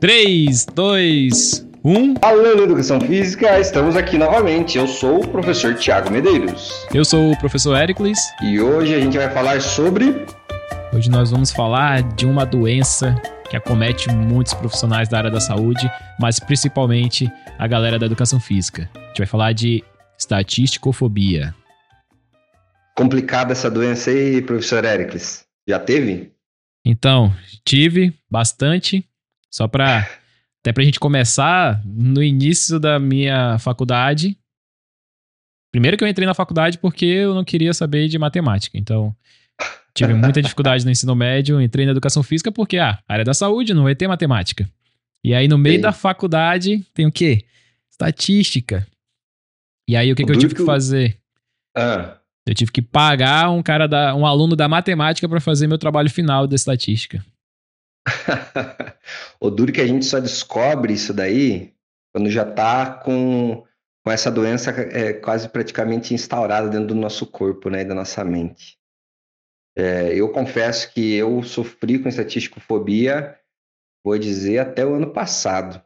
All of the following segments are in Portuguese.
3, 2, 1. Falando Educação Física, estamos aqui novamente. Eu sou o professor Tiago Medeiros. Eu sou o professor Éricles. E hoje a gente vai falar sobre. Hoje nós vamos falar de uma doença que acomete muitos profissionais da área da saúde, mas principalmente a galera da educação física. A gente vai falar de estatisticofobia. Complicada essa doença aí, professor Éricles. Já teve? Então, tive bastante. Só para até pra gente começar, no início da minha faculdade, primeiro que eu entrei na faculdade porque eu não queria saber de matemática. Então, tive muita dificuldade no ensino médio, entrei na educação física porque, ah, área da saúde não vai ter matemática. E aí, no meio Sim. da faculdade, tem o quê? Estatística. E aí, o que, que eu tive que fazer? Ah. Eu tive que pagar um cara da, um aluno da matemática para fazer meu trabalho final da estatística. O duro que a gente só descobre isso daí quando já está com, com essa doença é, quase praticamente instaurada dentro do nosso corpo, né, da nossa mente. É, eu confesso que eu sofri com estatisticofobia, vou dizer, até o ano passado.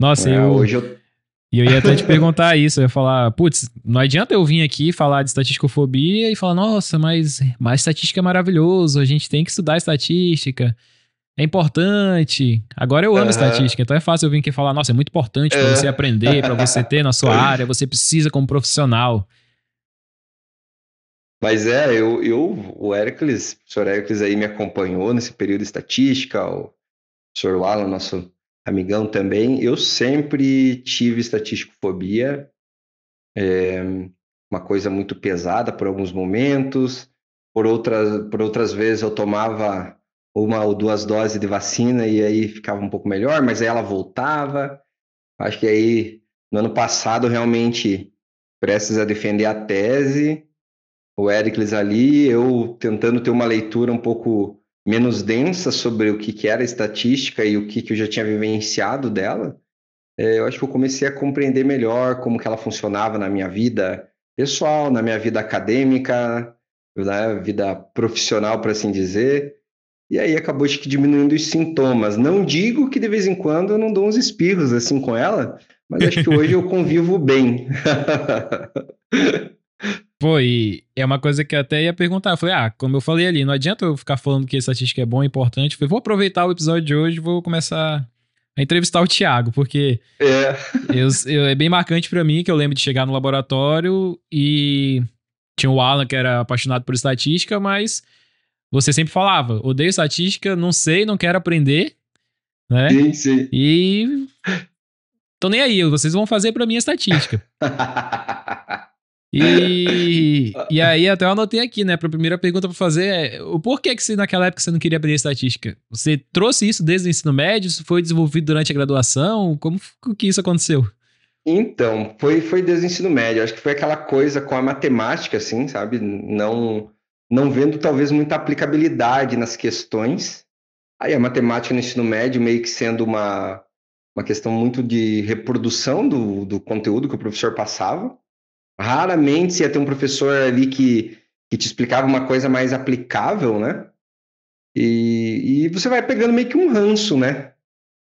Nossa, é, eu... Hoje eu... E eu ia até te perguntar isso, eu ia falar, putz, não adianta eu vir aqui falar de estatisticofobia e falar, nossa, mas, mas estatística é maravilhoso, a gente tem que estudar estatística, é importante. Agora eu amo uhum. estatística, então é fácil eu vir aqui falar, nossa, é muito importante para você aprender, para você ter na sua área, você precisa como profissional. Mas é, eu, eu o Hércules, o senhor Hércules aí me acompanhou nesse período de estatística, o senhor Alan, nosso amigão também, eu sempre tive estatísticofobia, é uma coisa muito pesada por alguns momentos, por outras, por outras vezes eu tomava uma ou duas doses de vacina e aí ficava um pouco melhor, mas aí ela voltava. Acho que aí no ano passado realmente prestes a defender a tese, o Éricles ali, eu tentando ter uma leitura um pouco menos densa sobre o que, que era estatística e o que, que eu já tinha vivenciado dela, é, eu acho que eu comecei a compreender melhor como que ela funcionava na minha vida pessoal, na minha vida acadêmica, na né, vida profissional, para assim dizer. E aí acabou de diminuindo os sintomas. Não digo que de vez em quando eu não dou uns espirros assim com ela, mas acho que hoje eu convivo bem. Pô, e é uma coisa que eu até ia perguntar. Eu falei, ah, como eu falei ali, não adianta eu ficar falando que estatística é bom, é importante. Eu falei, vou aproveitar o episódio de hoje e vou começar a entrevistar o Thiago, porque é, eu, eu, é bem marcante para mim que eu lembro de chegar no laboratório e tinha o Alan que era apaixonado por estatística, mas você sempre falava, odeio estatística, não sei, não quero aprender, né? Sim, sim. E tô nem aí, vocês vão fazer para mim a estatística. E, e aí até eu anotei aqui, né? Pra primeira pergunta pra fazer é o porquê que você, naquela época você não queria aprender estatística? Você trouxe isso desde o ensino médio? Isso foi desenvolvido durante a graduação? Como que isso aconteceu? Então, foi, foi desde o ensino médio. Acho que foi aquela coisa com a matemática, assim, sabe? Não, não vendo talvez muita aplicabilidade nas questões. Aí a matemática no ensino médio meio que sendo uma, uma questão muito de reprodução do, do conteúdo que o professor passava. Raramente você ia ter um professor ali que, que te explicava uma coisa mais aplicável, né? E, e você vai pegando meio que um ranço, né?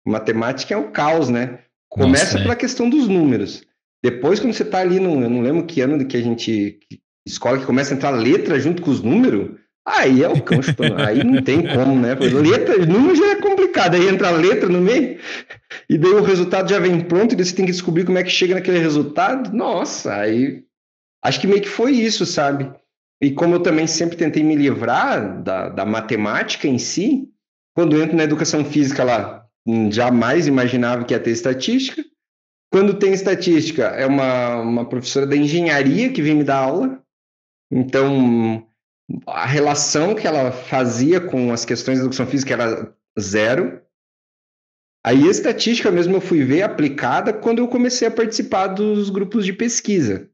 Matemática é o caos, né? Começa Nossa, pela é. questão dos números. Depois, quando você está ali, no, eu não lembro que ano que a gente. Que escola que começa a entrar letra junto com os números, aí é o cão aí não tem como, né? Letra, número já é complicado. Aí entra a letra no meio, e daí o resultado já vem pronto, e você tem que descobrir como é que chega naquele resultado. Nossa, aí Acho que meio que foi isso, sabe? E como eu também sempre tentei me livrar da, da matemática em si, quando entro na educação física lá, hum, jamais imaginava que ia ter estatística. Quando tem estatística, é uma, uma professora da engenharia que vem me dar aula. Então, a relação que ela fazia com as questões da educação física era zero. Aí a estatística mesmo eu fui ver aplicada quando eu comecei a participar dos grupos de pesquisa.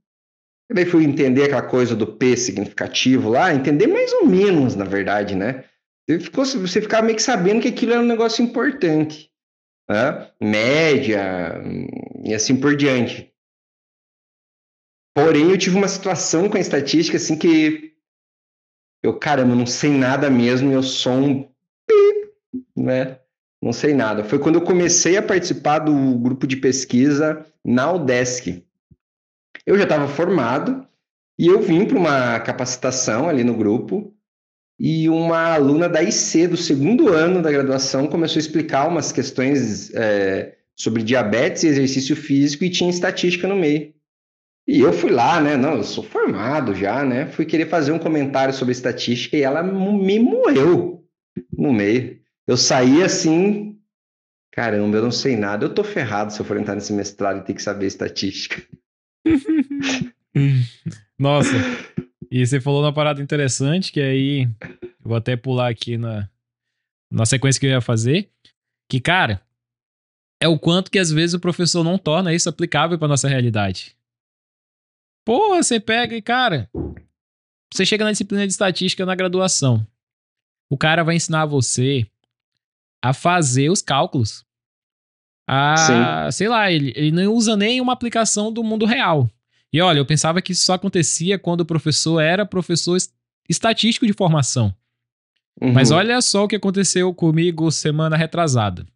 E daí fui entender aquela coisa do P significativo lá, entender mais ou menos, na verdade, né? Você, ficou, você ficava meio que sabendo que aquilo era um negócio importante. Né? Média e assim por diante. Porém, eu tive uma situação com a estatística assim que eu, caramba, não sei nada mesmo, eu sou um né? Não sei nada. Foi quando eu comecei a participar do grupo de pesquisa na UDESC. Eu já estava formado e eu vim para uma capacitação ali no grupo e uma aluna da IC do segundo ano da graduação começou a explicar umas questões é, sobre diabetes e exercício físico e tinha estatística no meio. E eu fui lá, né? Não, eu sou formado já, né? Fui querer fazer um comentário sobre estatística e ela me moeu no meio. Eu saí assim, caramba, eu não sei nada. Eu tô ferrado se eu for entrar nesse mestrado e ter que saber estatística. Nossa, e você falou uma parada interessante, que aí eu vou até pular aqui na, na sequência que eu ia fazer. Que, cara, é o quanto que às vezes o professor não torna isso aplicável para nossa realidade. Porra, você pega e, cara, você chega na disciplina de estatística na graduação. O cara vai ensinar você a fazer os cálculos. A, Sim. sei lá, ele, ele não usa nem uma aplicação do mundo real. E olha, eu pensava que isso só acontecia quando o professor era professor estatístico de formação. Uhum. Mas olha só o que aconteceu comigo semana retrasada.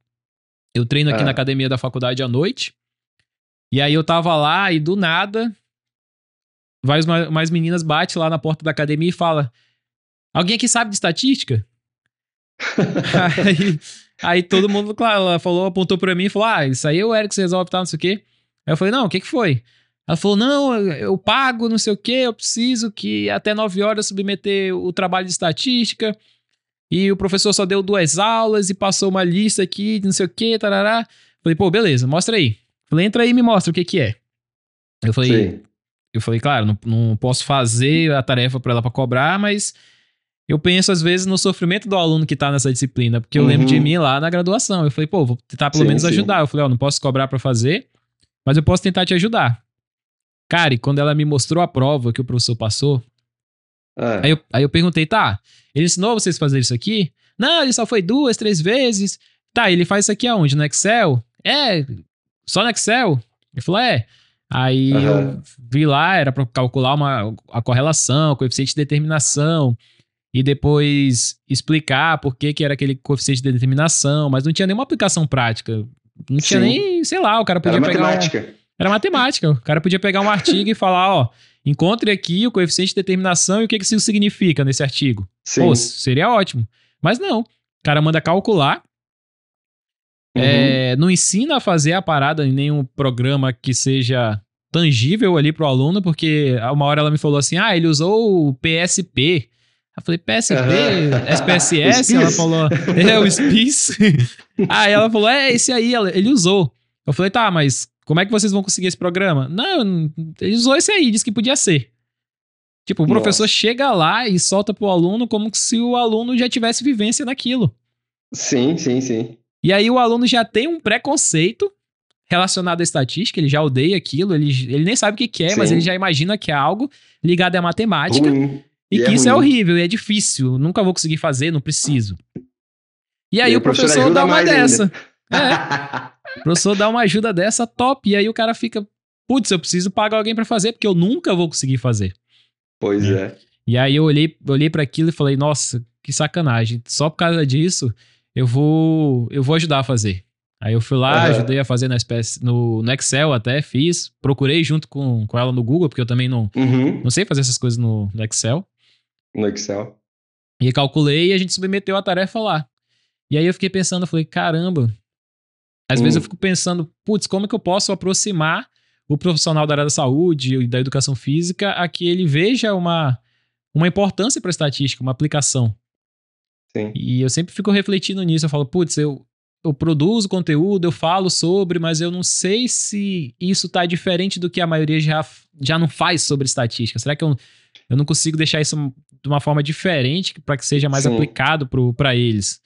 Eu treino aqui é. na academia da faculdade à noite. E aí eu tava lá e do nada, mais, mais meninas bate lá na porta da academia e fala: Alguém aqui sabe de estatística? aí, aí, todo mundo, claro, ela falou, apontou pra mim e falou: Ah, isso aí é o Eric resolve, tá, não sei o quê. Aí eu falei: Não, o que que foi? Ela falou: não, eu pago, não sei o quê, eu preciso que até 9 horas submeter o trabalho de estatística. E o professor só deu duas aulas e passou uma lista aqui de não sei o quê, tarará. Falei, pô, beleza, mostra aí. Falei, entra aí e me mostra o que que é. Eu falei, Sim. Eu falei, claro, não, não posso fazer a tarefa para ela para cobrar, mas eu penso às vezes no sofrimento do aluno que tá nessa disciplina, porque eu uhum. lembro de uhum. mim lá na graduação. Eu falei, pô, vou tentar pelo sim, menos sim. ajudar. Eu falei, ó, não posso cobrar para fazer, mas eu posso tentar te ajudar. Cara, e quando ela me mostrou a prova que o professor passou, é. aí, eu, aí eu perguntei, tá, ele ensinou vocês a fazer isso aqui? Não, ele só foi duas, três vezes. Tá, ele faz isso aqui aonde? No Excel? É, só no Excel? Ele falou, é. Aí uhum. eu vi lá, era para calcular uma, a correlação, coeficiente de determinação, e depois explicar por que, que era aquele coeficiente de determinação, mas não tinha nenhuma aplicação prática. Não Sim. tinha nem, sei lá, o cara podia era pegar. Matemática. Era matemática. O cara podia pegar um artigo e falar, ó, encontre aqui o coeficiente de determinação e o que, que isso significa nesse artigo. Sim. Pô, seria ótimo. Mas não. O cara manda calcular. Uhum. É, não ensina a fazer a parada em nenhum programa que seja tangível ali pro aluno, porque uma hora ela me falou assim: ah, ele usou o PSP. Eu falei, PSP, uhum. SPSS? ela falou, é o SPIS. aí ela falou, é, esse aí, ele usou. Eu falei, tá, mas como é que vocês vão conseguir esse programa? Não, ele usou esse aí, disse que podia ser. Tipo, o Nossa. professor chega lá e solta pro aluno como se o aluno já tivesse vivência naquilo. Sim, sim, sim. E aí o aluno já tem um preconceito relacionado à estatística, ele já odeia aquilo, ele, ele nem sabe o que, que é, sim. mas ele já imagina que é algo ligado à matemática. Ruim. E, e que é isso é ruim. é horrível, e é difícil, nunca vou conseguir fazer, não preciso. E aí e o professor, professor dá uma dessa. É. O professor dá uma ajuda dessa top. E aí o cara fica, putz, eu preciso pagar alguém para fazer, porque eu nunca vou conseguir fazer. Pois é. é. E aí eu olhei, olhei para aquilo e falei, nossa, que sacanagem. Só por causa disso, eu vou, eu vou ajudar a fazer. Aí eu fui lá, uhum. ajudei a fazer na espécie, no, no, Excel até, fiz, procurei junto com, com ela no Google, porque eu também não, uhum. não sei fazer essas coisas no, no Excel. No Excel. E calculei e a gente submeteu a tarefa lá. E aí eu fiquei pensando, eu falei, caramba, às hum. vezes eu fico pensando, putz, como é que eu posso aproximar o profissional da área da saúde e da educação física a que ele veja uma, uma importância para a estatística, uma aplicação. Sim. E eu sempre fico refletindo nisso. Eu falo, putz, eu, eu produzo conteúdo, eu falo sobre, mas eu não sei se isso está diferente do que a maioria já, já não faz sobre estatística. Será que eu, eu não consigo deixar isso de uma forma diferente para que seja mais Sim. aplicado para eles?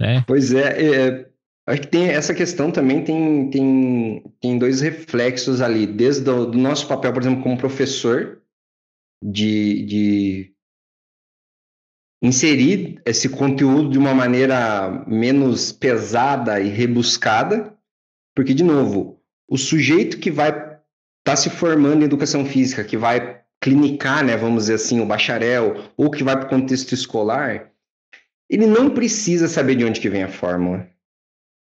É. Pois é, é, Acho que tem essa questão também tem, tem, tem dois reflexos ali, desde o do nosso papel, por exemplo, como professor, de, de inserir esse conteúdo de uma maneira menos pesada e rebuscada, porque, de novo, o sujeito que vai estar tá se formando em educação física, que vai clinicar, né, vamos dizer assim, o bacharel, ou que vai para o contexto escolar, ele não precisa saber de onde que vem a fórmula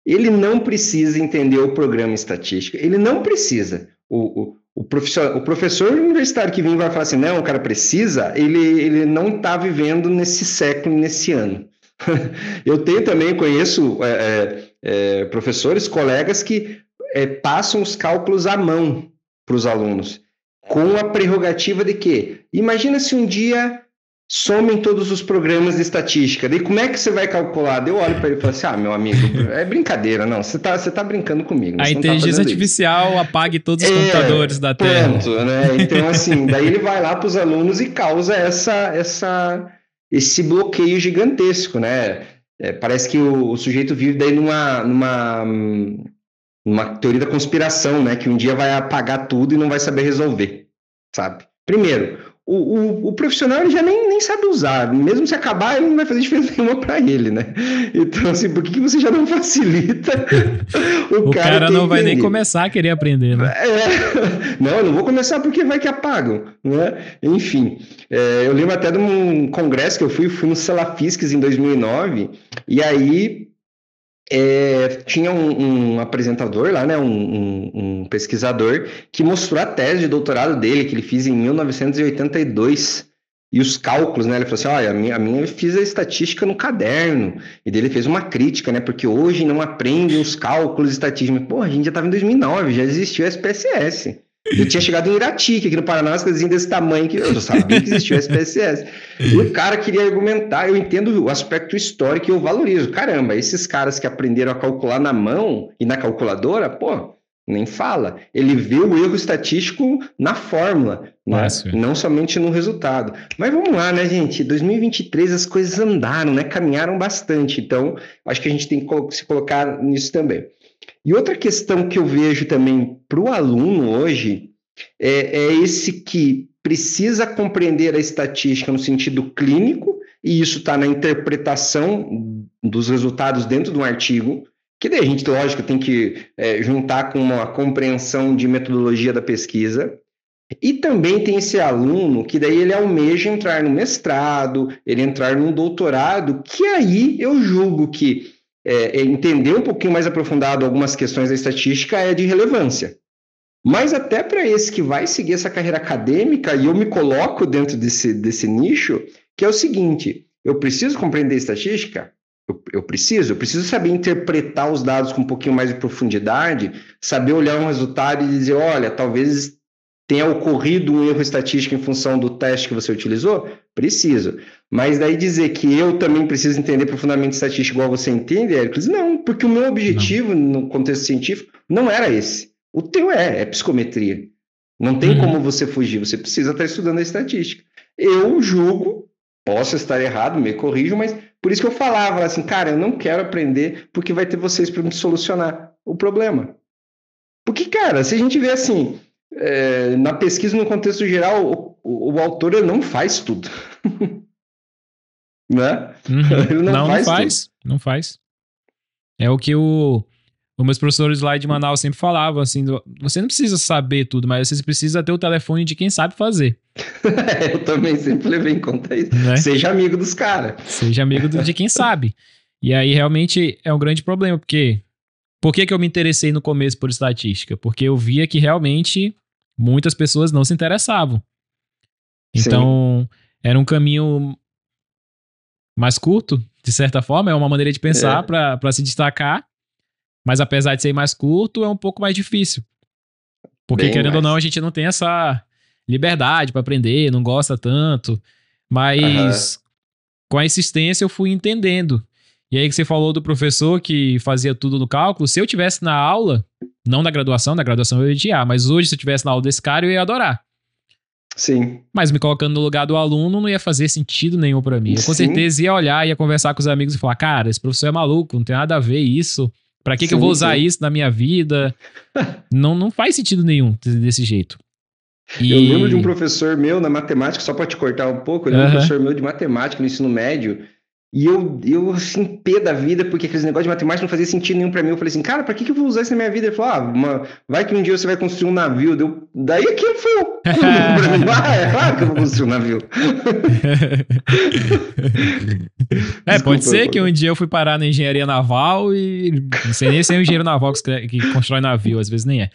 ele não precisa entender o programa estatística, ele não precisa. O, o, o, o professor universitário que vem vai falar assim, não, o cara precisa, ele, ele não está vivendo nesse século, nesse ano. Eu tenho também, conheço é, é, é, professores, colegas que é, passam os cálculos à mão para os alunos, com a prerrogativa de que, imagina se um dia somem todos os programas de estatística. Daí como é que você vai calcular? Eu olho para ele e falo assim: ah, meu amigo, é brincadeira, não. Você está você tá brincando comigo. A tá inteligência tá artificial isso. apague todos os é, computadores da Terra. Pronto, né? Então, assim, daí ele vai lá para os alunos e causa essa, essa, esse bloqueio gigantesco, né? É, parece que o, o, sujeito vive daí numa, numa, numa teoria da conspiração, né? Que um dia vai apagar tudo e não vai saber resolver, sabe? Primeiro, o, o, o, profissional ele já nem, nem sabe usar. Mesmo se acabar, ele não vai fazer diferença nenhuma para ele, né? Então, assim, por que, você já não facilita o, o cara? cara não vai nem começar a querer aprender, né? É, não, eu não vou começar porque vai que apagam, né? Enfim, é, eu lembro até de um congresso que eu fui, fui no Salafisques em 2009, e aí é, tinha um, um, apresentador lá, né, um, um, um, pesquisador, que mostrou a tese de doutorado dele, que ele fez em 1982, e os cálculos, né, ele falou assim, olha, a minha, a minha eu fiz a estatística no caderno, e dele fez uma crítica, né, porque hoje não aprendem os cálculos estatísticos. Pô, a gente já estava em 2009, já existiu a SPSS. Eu tinha chegado em Irati, que aqui no Paraná, as coisinhas desse tamanho, que eu já sabia que existia o SPSS. E o cara queria argumentar, eu entendo o aspecto histórico e eu valorizo. Caramba, esses caras que aprenderam a calcular na mão e na calculadora, pô, nem fala. Ele vê o erro estatístico na fórmula, né? não somente no resultado. Mas vamos lá, né, gente? 2023 as coisas andaram, né? Caminharam bastante. Então, acho que a gente tem que se colocar nisso também. E outra questão que eu vejo também para o aluno hoje é, é esse que precisa compreender a estatística no sentido clínico, e isso está na interpretação dos resultados dentro de um artigo, que daí a gente, lógico, tem que é, juntar com uma compreensão de metodologia da pesquisa. E também tem esse aluno que daí ele almeja entrar no mestrado, ele entrar num doutorado, que aí eu julgo que é, é, entender um pouquinho mais aprofundado algumas questões da estatística é de relevância. Mas até para esse que vai seguir essa carreira acadêmica, e eu me coloco dentro desse, desse nicho, que é o seguinte: eu preciso compreender estatística? Eu, eu, preciso, eu preciso saber interpretar os dados com um pouquinho mais de profundidade, saber olhar um resultado e dizer, olha, talvez tenha ocorrido um erro estatístico em função do teste que você utilizou? Preciso. Mas daí dizer que eu também preciso entender profundamente estatística igual você entende, Hércules? Não, porque o meu objetivo não. no contexto científico não era esse. O teu é, é psicometria. Não tem uhum. como você fugir, você precisa estar estudando a estatística. Eu julgo, posso estar errado, me corrijo, mas por isso que eu falava assim, cara, eu não quero aprender porque vai ter vocês para me solucionar o problema. Porque, cara, se a gente vê assim, é, na pesquisa, no contexto geral, o, o autor não faz tudo. né? Uhum. Ele não, não, faz, não faz. Não faz. É o que o, os meus professores lá de Manaus sempre falavam, assim, você não precisa saber tudo, mas você precisa ter o telefone de quem sabe fazer. Eu também sempre levei em conta isso. Né? Seja amigo dos caras. Seja amigo de quem sabe. E aí realmente é um grande problema, porque por que, que eu me interessei no começo por estatística? Porque eu via que realmente muitas pessoas não se interessavam. Então, Sim. era um caminho mais curto, de certa forma, é uma maneira de pensar é. para se destacar, mas apesar de ser mais curto, é um pouco mais difícil. Porque, Bem querendo mais. ou não, a gente não tem essa liberdade para aprender, não gosta tanto. Mas uhum. com a insistência eu fui entendendo. E aí que você falou do professor que fazia tudo no cálculo, se eu tivesse na aula, não na graduação, na graduação eu ia odiar, mas hoje se eu tivesse na aula desse cara, eu ia adorar. Sim. Mas me colocando no lugar do aluno não ia fazer sentido nenhum para mim. Eu com Sim. certeza ia olhar, ia conversar com os amigos e falar: cara, esse professor é maluco, não tem nada a ver isso. Pra que, sim, que eu vou usar sim. isso na minha vida? não, não faz sentido nenhum desse jeito. E... Eu lembro de um professor meu na matemática, só para te cortar um pouco, eu lembro uh -huh. de um professor meu de matemática no ensino médio, E eu, eu assim, pé da vida, porque aqueles negócios de matemática não fazia sentido nenhum para mim. Eu falei assim, cara, pra que, que eu vou usar isso na minha vida? Ele falou, ah, uma... vai que um dia você vai construir um navio. Deu... Daí aquilo foi o pra mim. Ah, é claro que eu vou construir um navio. é, Desculpa, pode ser que um dia eu fui parar na engenharia naval e não sei nem se é um engenheiro naval que, que constrói navio, às vezes nem é.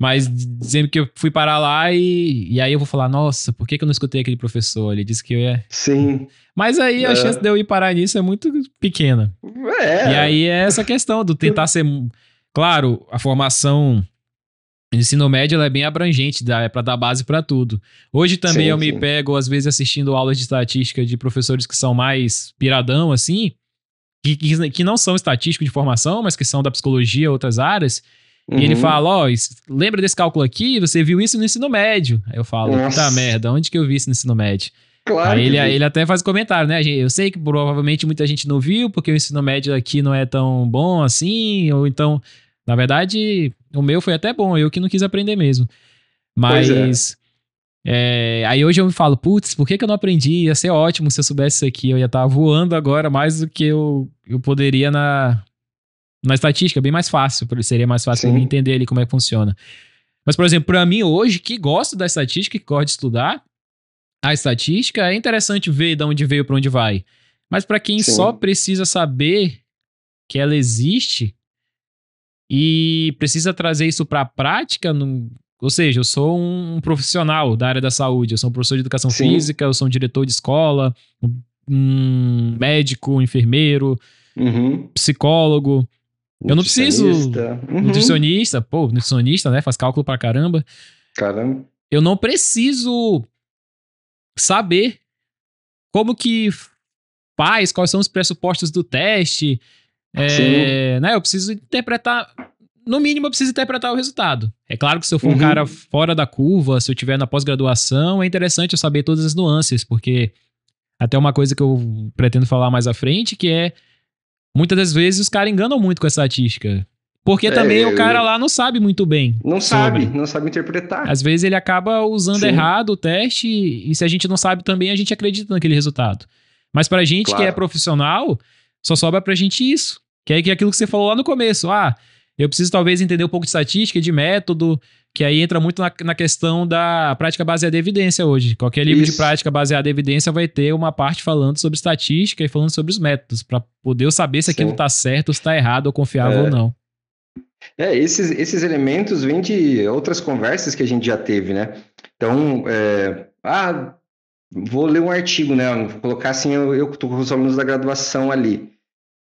Mas dizendo que eu fui parar lá e, e aí eu vou falar, nossa, por que, que eu não escutei aquele professor? Ele disse que eu ia. Sim. Mas aí a é. chance de eu ir parar nisso é muito pequena. É. E aí é essa questão do tentar ser. Claro, a formação ensino médio é bem abrangente, dá, é para dar base para tudo. Hoje também sim, eu me pego, às vezes, assistindo aulas de estatística de professores que são mais piradão, assim, que, que, que não são estatísticos de formação, mas que são da psicologia, outras áreas. Uhum. E ele uhum. fala: Ó, oh, lembra desse cálculo aqui? Você viu isso no ensino médio. Aí eu falo: Nossa. Tá merda, onde que eu vi isso no ensino médio? Claro. Aí ele, ele até faz comentário, né? Eu sei que provavelmente muita gente não viu, porque o ensino médio aqui não é tão bom assim, ou então, na verdade, o meu foi até bom, eu que não quis aprender mesmo. Mas. É. É, aí hoje eu me falo, putz, por que, que eu não aprendi? Ia ser ótimo se eu soubesse isso aqui. Eu ia estar voando agora mais do que eu, eu poderia na, na estatística, bem mais fácil, seria mais fácil mim entender ali como é que funciona. Mas, por exemplo, para mim hoje, que gosto da estatística, que gosto de estudar a estatística, é interessante ver de onde veio para onde vai. Mas para quem Sim. só precisa saber que ela existe e precisa trazer isso para a prática, no, ou seja, eu sou um profissional da área da saúde, eu sou um professor de educação Sim. física, eu sou um diretor de escola, um médico, um enfermeiro, uhum. psicólogo. Eu não preciso. Uhum. Nutricionista, pô, nutricionista, né? Faz cálculo pra caramba. Caramba. Eu não preciso saber como que faz, quais são os pressupostos do teste. É, né? Eu preciso interpretar. No mínimo, eu preciso interpretar o resultado. É claro que se eu for uhum. um cara fora da curva, se eu tiver na pós-graduação, é interessante eu saber todas as nuances, porque até uma coisa que eu pretendo falar mais à frente, que é Muitas das vezes os caras enganam muito com essa estatística. Porque é, também o cara lá não sabe muito bem. Não sobre. sabe, não sabe interpretar. Às vezes ele acaba usando Sim. errado o teste e se a gente não sabe também, a gente acredita naquele resultado. Mas pra gente claro. que é profissional, só sobra pra gente isso. Que é aquilo que você falou lá no começo. Ah, eu preciso talvez entender um pouco de estatística, de método, que aí entra muito na, na questão da prática baseada em evidência hoje. Qualquer livro Isso. de prática baseada em evidência vai ter uma parte falando sobre estatística e falando sobre os métodos, para poder eu saber se aquilo está certo, se está errado, ou confiável é. ou não. É, esses, esses elementos vêm de outras conversas que a gente já teve, né? Então, é, ah, vou ler um artigo, né? Vou colocar assim, eu estou com os alunos da graduação ali.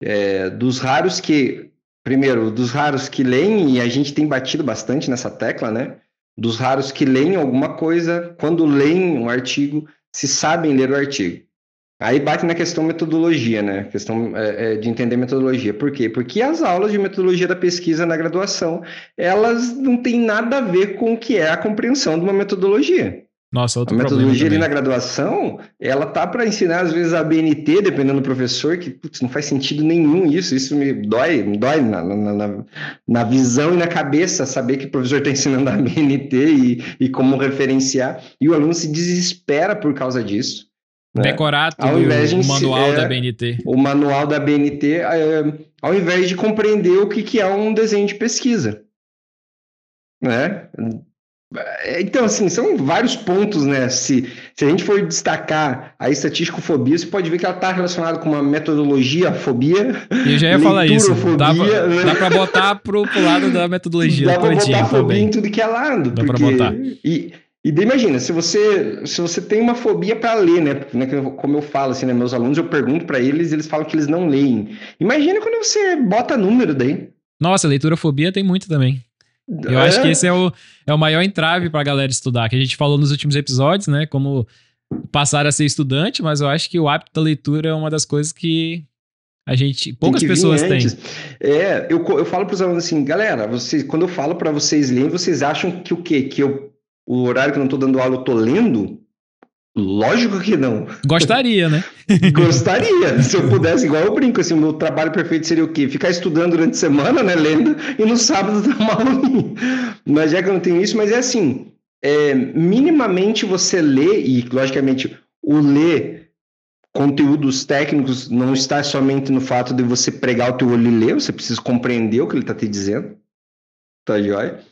É, dos raros que primeiro, dos raros que leem, e a gente tem batido bastante nessa tecla, né? Dos raros que leem alguma coisa, quando leem um artigo, se sabem ler o artigo. Aí bate na questão metodologia, né? Questão é, é, de entender metodologia. Por quê? Porque as aulas de metodologia da pesquisa na graduação, elas não têm nada a ver com o que é a compreensão de uma metodologia. Nossa, outro A metodologia ali na graduação, ela tá para ensinar às vezes a BNT, dependendo do professor, que putz, não faz sentido nenhum isso, isso me dói, me dói na, na, na, na visão e na cabeça saber que o professor está ensinando a BNT e, e como referenciar, e o aluno se desespera por causa disso. Né? Decorar tudo, o manual é, da BNT. O manual da BNT, é, ao invés de compreender o que, que é um desenho de pesquisa. Né? É, então, assim, são vários pontos, né? Se, se a gente for destacar a estatísticofobia, você pode ver que ela está relacionada com uma metodologia fobia. Eu já ia falar isso. Dá pra, né? dá pra botar pro, pro lado da metodologia. Dá pra botar fobia também. em tudo que é lado. Dá porque, pra botar. E, e daí imagina, se você, se você tem uma fobia para ler, né? né como eu falo, assim, né? Meus alunos, eu pergunto para eles, eles falam que eles não leem. Imagina quando você bota número daí. Nossa, leitura fobia tem muito também. Eu é? acho que esse é o, é o maior entrave pra galera estudar, que a gente falou nos últimos episódios, né? Como passar a ser estudante, mas eu acho que o hábito da leitura é uma das coisas que a gente poucas pessoas têm. É, eu, eu falo para os alunos assim, galera, vocês, quando eu falo para vocês lerem, vocês acham que o quê? Que eu, o horário que eu não estou dando aula eu tô lendo? Lógico que não. Gostaria, né? Gostaria. Se eu pudesse, igual eu brinco, assim, o meu trabalho perfeito seria o quê? Ficar estudando durante a semana, né, lendo, e no sábado dar uma aulinha. Mas já que eu não tenho isso, mas é assim, é, minimamente você lê, e logicamente o ler conteúdos técnicos não está somente no fato de você pregar o teu olho e ler, você precisa compreender o que ele está te dizendo. Tá joia?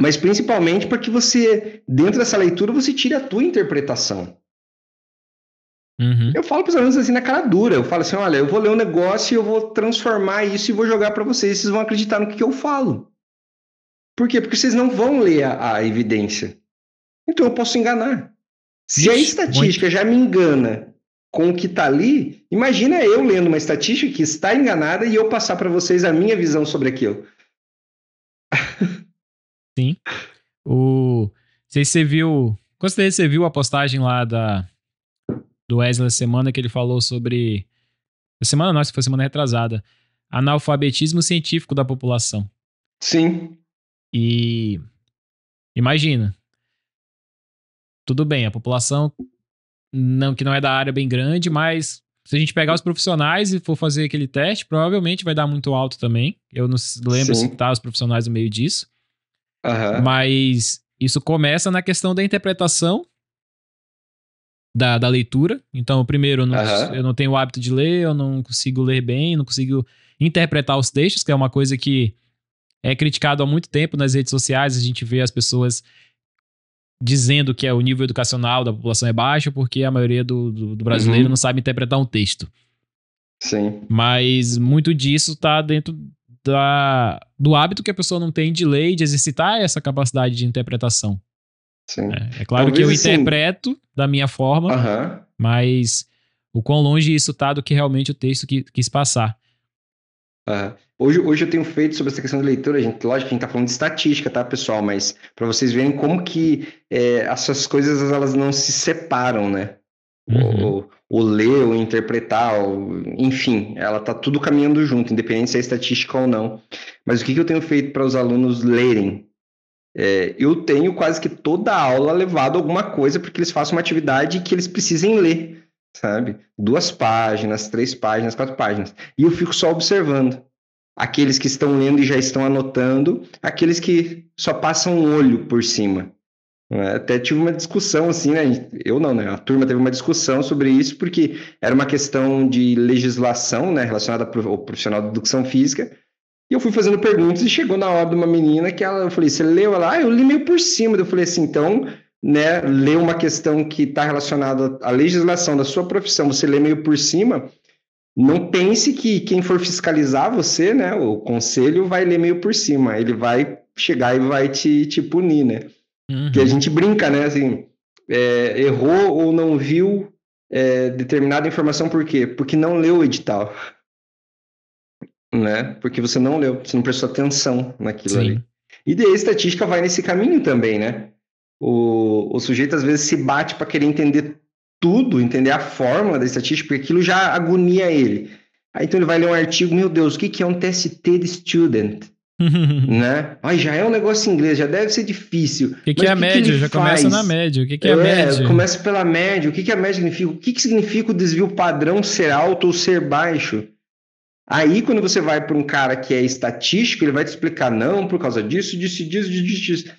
Mas principalmente para que você, dentro dessa leitura, você tire a tua interpretação. Uhum. Eu falo para os alunos assim na cara dura. Eu falo assim: olha, eu vou ler um negócio e eu vou transformar isso e vou jogar para vocês. Vocês vão acreditar no que, que, eu falo. Por quê? Porque vocês não vão ler a, a evidência. Então eu posso enganar. Se a estatística muito... já me engana com o que está ali, imagina eu lendo uma estatística que está enganada e eu passar para vocês a minha visão sobre aquilo. Sei se você viu. Com certeza você viu a postagem lá da, do Wesley semana que ele falou sobre. Semana nossa, foi semana retrasada. Analfabetismo científico da população. Sim. E imagina. Tudo bem, a população não que não é da área bem grande, mas se a gente pegar os profissionais e for fazer aquele teste, provavelmente vai dar muito alto também. Eu não lembro Sim. se tá os profissionais no meio disso. Uhum. Mas isso começa na questão da interpretação da, da leitura. Então, primeiro, eu não, uhum. eu não tenho o hábito de ler, eu não consigo ler bem, não consigo interpretar os textos, que é uma coisa que é criticado há muito tempo nas redes sociais. A gente vê as pessoas dizendo que é o nível educacional da população é baixo porque a maioria do, do, do brasileiro uhum. não sabe interpretar um texto. Sim. Mas muito disso está dentro da, do hábito que a pessoa não tem de ler e de exercitar essa capacidade de interpretação. Sim. É, é claro Talvez que eu assim, interpreto da minha forma, uh -huh. mas o quão longe isso está do que realmente o texto que, quis passar. Uh, hoje, hoje eu tenho feito sobre essa questão de leitura, gente, lógico que a gente está falando de estatística, tá, pessoal? Mas para vocês verem como que é, essas coisas elas não se separam, né? Uhum. O, o, ler, o interpretar, o, enfim, ela tá tudo caminhando junto, independente se é estatística ou não. Mas o que, que eu tenho feito para os alunos lerem? É, eu tenho quase que toda a aula levado alguma coisa porque eles façam uma atividade que eles precisem ler, sabe? Duas páginas, três páginas, quatro páginas. E eu fico só observando. Aqueles que estão lendo e já estão anotando, aqueles que só passam um olho por cima. É, até tive uma discussão assim, né? Eu não, né? A turma teve uma discussão sobre isso porque era uma questão de legislação, né? Relacionada ao profissional de educação física e eu fui fazendo perguntas e chegou na hora de uma menina que ela, eu falei, você leu? Ela, ah, eu li meio por cima. Eu falei assim, então, né, ler uma questão que está relacionada à legislação da sua profissão, você lê meio por cima, não pense que quem for fiscalizar você, né, o conselho vai ler meio por cima, ele vai chegar e vai te, te punir, né? Uhum. Que a gente brinca, né, assim, é, errou ou não viu é, determinada informação, por quê? Porque não leu o edital né? Porque você não leu, você não prestou atenção naquilo Sim. ali. E daí a estatística vai nesse caminho também, né? O, o sujeito às vezes se bate para querer entender tudo, entender a fórmula da estatística, porque aquilo já agonia ele. Aí então ele vai ler um artigo, meu Deus, o que, que é um TST de student? Né? Ai, já é um negócio em inglês, já deve ser difícil. O que, que é a média? já faz? começa na média. O que, que é, é a média? Começa pela média. O que, que a média significa? O que, que significa o desvio padrão ser alto ou ser baixo? Aí, quando você vai para um cara que é estatístico, ele vai te explicar, não, por causa disso, disso, disso, disso, disso.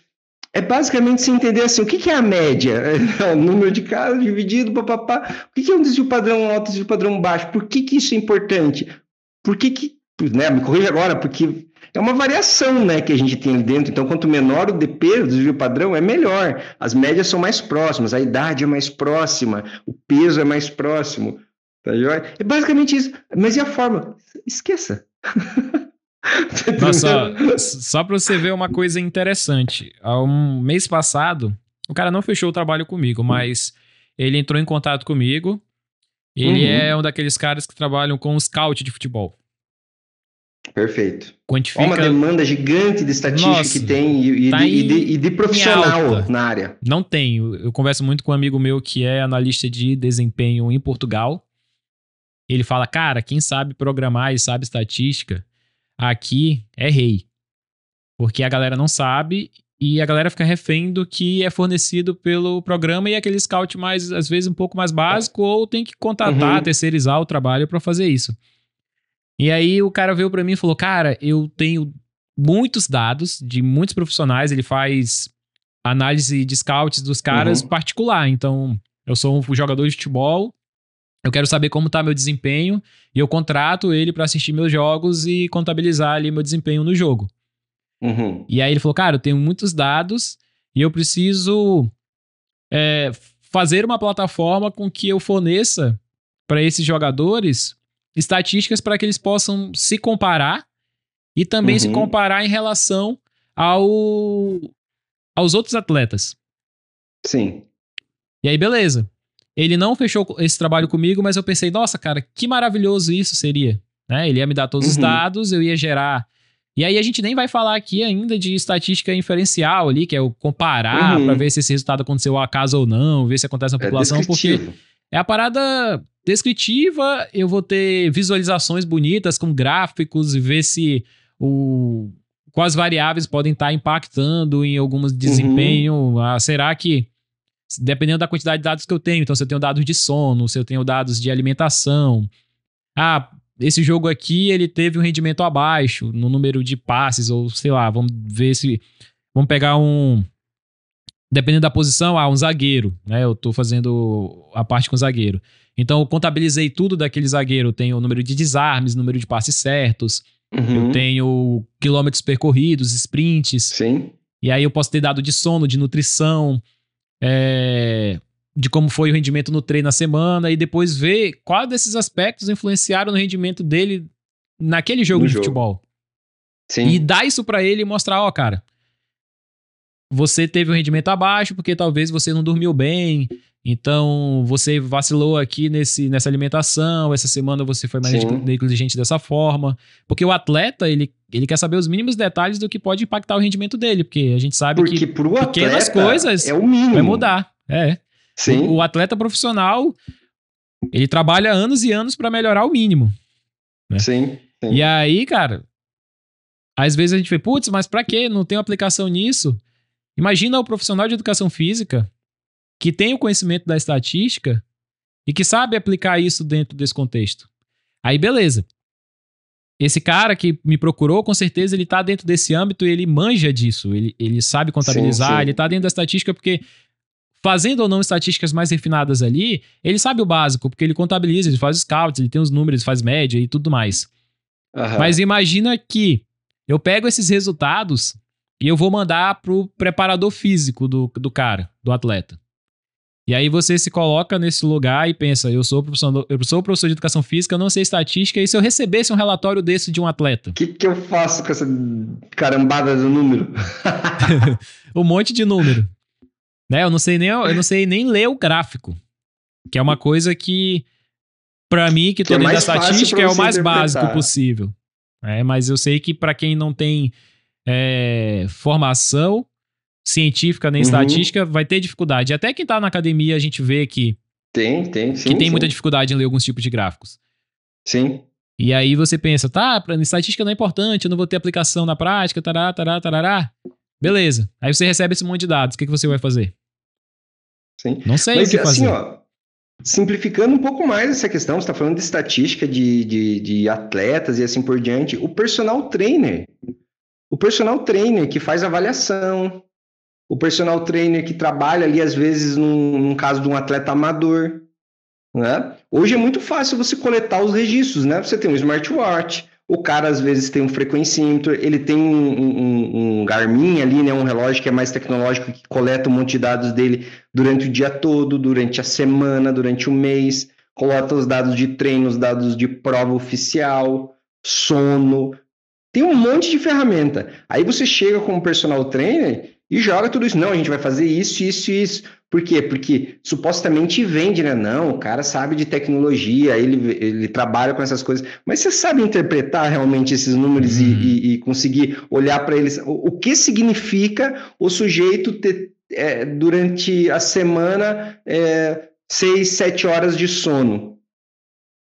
É basicamente se entender assim, o que, que é a média? É o número de casos dividido, papapá. O que, que é um desvio padrão alto, desvio padrão baixo? Por que, que isso é importante? Por que que... Né, me corrija agora, porque é uma variação né, que a gente tem ali dentro. Então, quanto menor o DP, o desvio padrão, é melhor. As médias são mais próximas, a idade é mais próxima, o peso é mais próximo. Tá joia? É basicamente isso. Mas e a forma? Esqueça. Nossa, só, para você ver uma coisa interessante. Há um mês passado, o cara não fechou o trabalho comigo, mas ele entrou em contato comigo. Ele uhum. é um daqueles caras que trabalham com scout de futebol. Perfeito. Quantifica... uma demanda gigante de estatística Nossa, que tem e, tá de, e, de, e de, profissional na área. Não tenho. Eu converso muito com um amigo meu que é analista de desempenho em Portugal. Ele fala, cara, quem sabe programar e sabe estatística, aqui é rei. Porque a galera não sabe e a galera fica refém do que é fornecido pelo programa e aquele scout mais, às vezes, um pouco mais básico, ou tem que contratar, uhum. terceirizar o trabalho para fazer isso. E aí o cara veio para mim e falou: Cara, eu tenho muitos dados de muitos profissionais, ele faz análise de scouts dos caras uhum. particular. Então, eu sou um jogador de futebol, eu quero saber como tá meu desempenho e eu contrato ele para assistir meus jogos e contabilizar ali meu desempenho no jogo. Uhum. E aí ele falou, cara, eu tenho muitos dados e eu preciso é, fazer uma plataforma com que eu forneça para esses jogadores estatísticas para que eles possam se comparar e também uhum. se comparar em relação ao, aos outros atletas. Sim. E aí, beleza. Ele não fechou esse trabalho comigo, mas eu pensei, nossa, cara, que maravilhoso isso seria. Né? Ele ia me dar todos uhum. os dados, eu ia gerar. E aí a gente nem vai falar aqui ainda de estatística inferencial ali, que é o comparar uhum. para ver se esse resultado aconteceu ao acaso ou não, ver se acontece na é população, é porque é a parada descritiva, eu vou ter visualizações bonitas com gráficos e ver se o quais variáveis podem estar impactando em algum desempenho. Uhum. Ah, será que dependendo da quantidade de dados que eu tenho, então se eu tenho dados de sono, se eu tenho dados de alimentação, ah, esse jogo aqui ele teve um rendimento abaixo no número de passes ou sei lá, vamos ver se vamos pegar um dependendo da posição, ah, um zagueiro, né? Eu tô fazendo a parte com o zagueiro. Então, eu contabilizei tudo daquele zagueiro. Tenho o número de desarmes, número de passes certos. Uhum. Eu tenho quilômetros percorridos, sprints. Sim. E aí eu posso ter dado de sono, de nutrição, é, de como foi o rendimento no treino na semana. E depois ver quais desses aspectos influenciaram no rendimento dele naquele jogo no de jogo. futebol. Sim. E dar isso para ele e mostrar, ó, cara, você teve um rendimento abaixo porque talvez você não dormiu bem, então você vacilou aqui nesse, nessa alimentação, essa semana você foi mais Sim. negligente dessa forma. Porque o atleta, ele, ele quer saber os mínimos detalhes do que pode impactar o rendimento dele, porque a gente sabe porque que pro pequenas coisas é o mínimo. vai mudar. É. Sim. O, o atleta profissional, ele trabalha anos e anos para melhorar o mínimo. Né? Sim, sim. E aí, cara, às vezes a gente vê, putz, mas pra quê? Não tem aplicação nisso? Imagina o profissional de educação física que tem o conhecimento da estatística e que sabe aplicar isso dentro desse contexto. Aí, beleza. Esse cara que me procurou, com certeza ele está dentro desse âmbito e ele manja disso. Ele, ele sabe contabilizar, sim, sim. ele está dentro da estatística porque fazendo ou não estatísticas mais refinadas ali, ele sabe o básico, porque ele contabiliza, ele faz scouts, ele tem os números, faz média e tudo mais. Uhum. Mas imagina que eu pego esses resultados e eu vou mandar pro preparador físico do, do cara, do atleta. E aí você se coloca nesse lugar e pensa, eu sou professor, eu sou professor de educação física, eu não sei estatística, e se eu recebesse um relatório desse de um atleta? O que, que eu faço com essa carambada do número? um monte de número. Né? Eu não sei nem, eu não sei nem ler o gráfico. Que é uma coisa que, para mim, que, que tô é dentro da estatística, é o mais básico possível. É, mas eu sei que para quem não tem é, formação científica nem uhum. estatística vai ter dificuldade. Até quem está na academia a gente vê que tem, tem, sim, que tem sim. muita dificuldade em ler alguns tipos de gráficos. Sim. E aí você pensa, tá, pra, estatística não é importante, eu não vou ter aplicação na prática, tará, tará, tarará. Beleza. Aí você recebe esse monte de dados, o que, que você vai fazer? Sim. Não sei Mas, o que assim, fazer. Ó, simplificando um pouco mais essa questão, você está falando de estatística de, de, de atletas e assim por diante, o personal trainer o personal trainer que faz avaliação, o personal trainer que trabalha ali, às vezes, num, num caso de um atleta amador. Né? Hoje é muito fácil você coletar os registros, né? Você tem um smartwatch, o cara às vezes tem um frequencímetro, ele tem um, um, um, Garmin ali, né? Um relógio que é mais tecnológico, que coleta um monte de dados dele durante o dia todo, durante a semana, durante o mês, coleta os dados de treino, os dados de prova oficial, sono, tem um monte de ferramenta. Aí você chega como personal trainer e joga tudo isso. Não, a gente vai fazer isso, isso e isso. Por quê? Porque supostamente vende, né? Não, o cara sabe de tecnologia, ele, ele trabalha com essas coisas. Mas você sabe interpretar realmente esses números uhum. e, e, e, conseguir olhar para eles? O, o, que significa o sujeito ter, é, durante a semana, é, seis, sete horas de sono?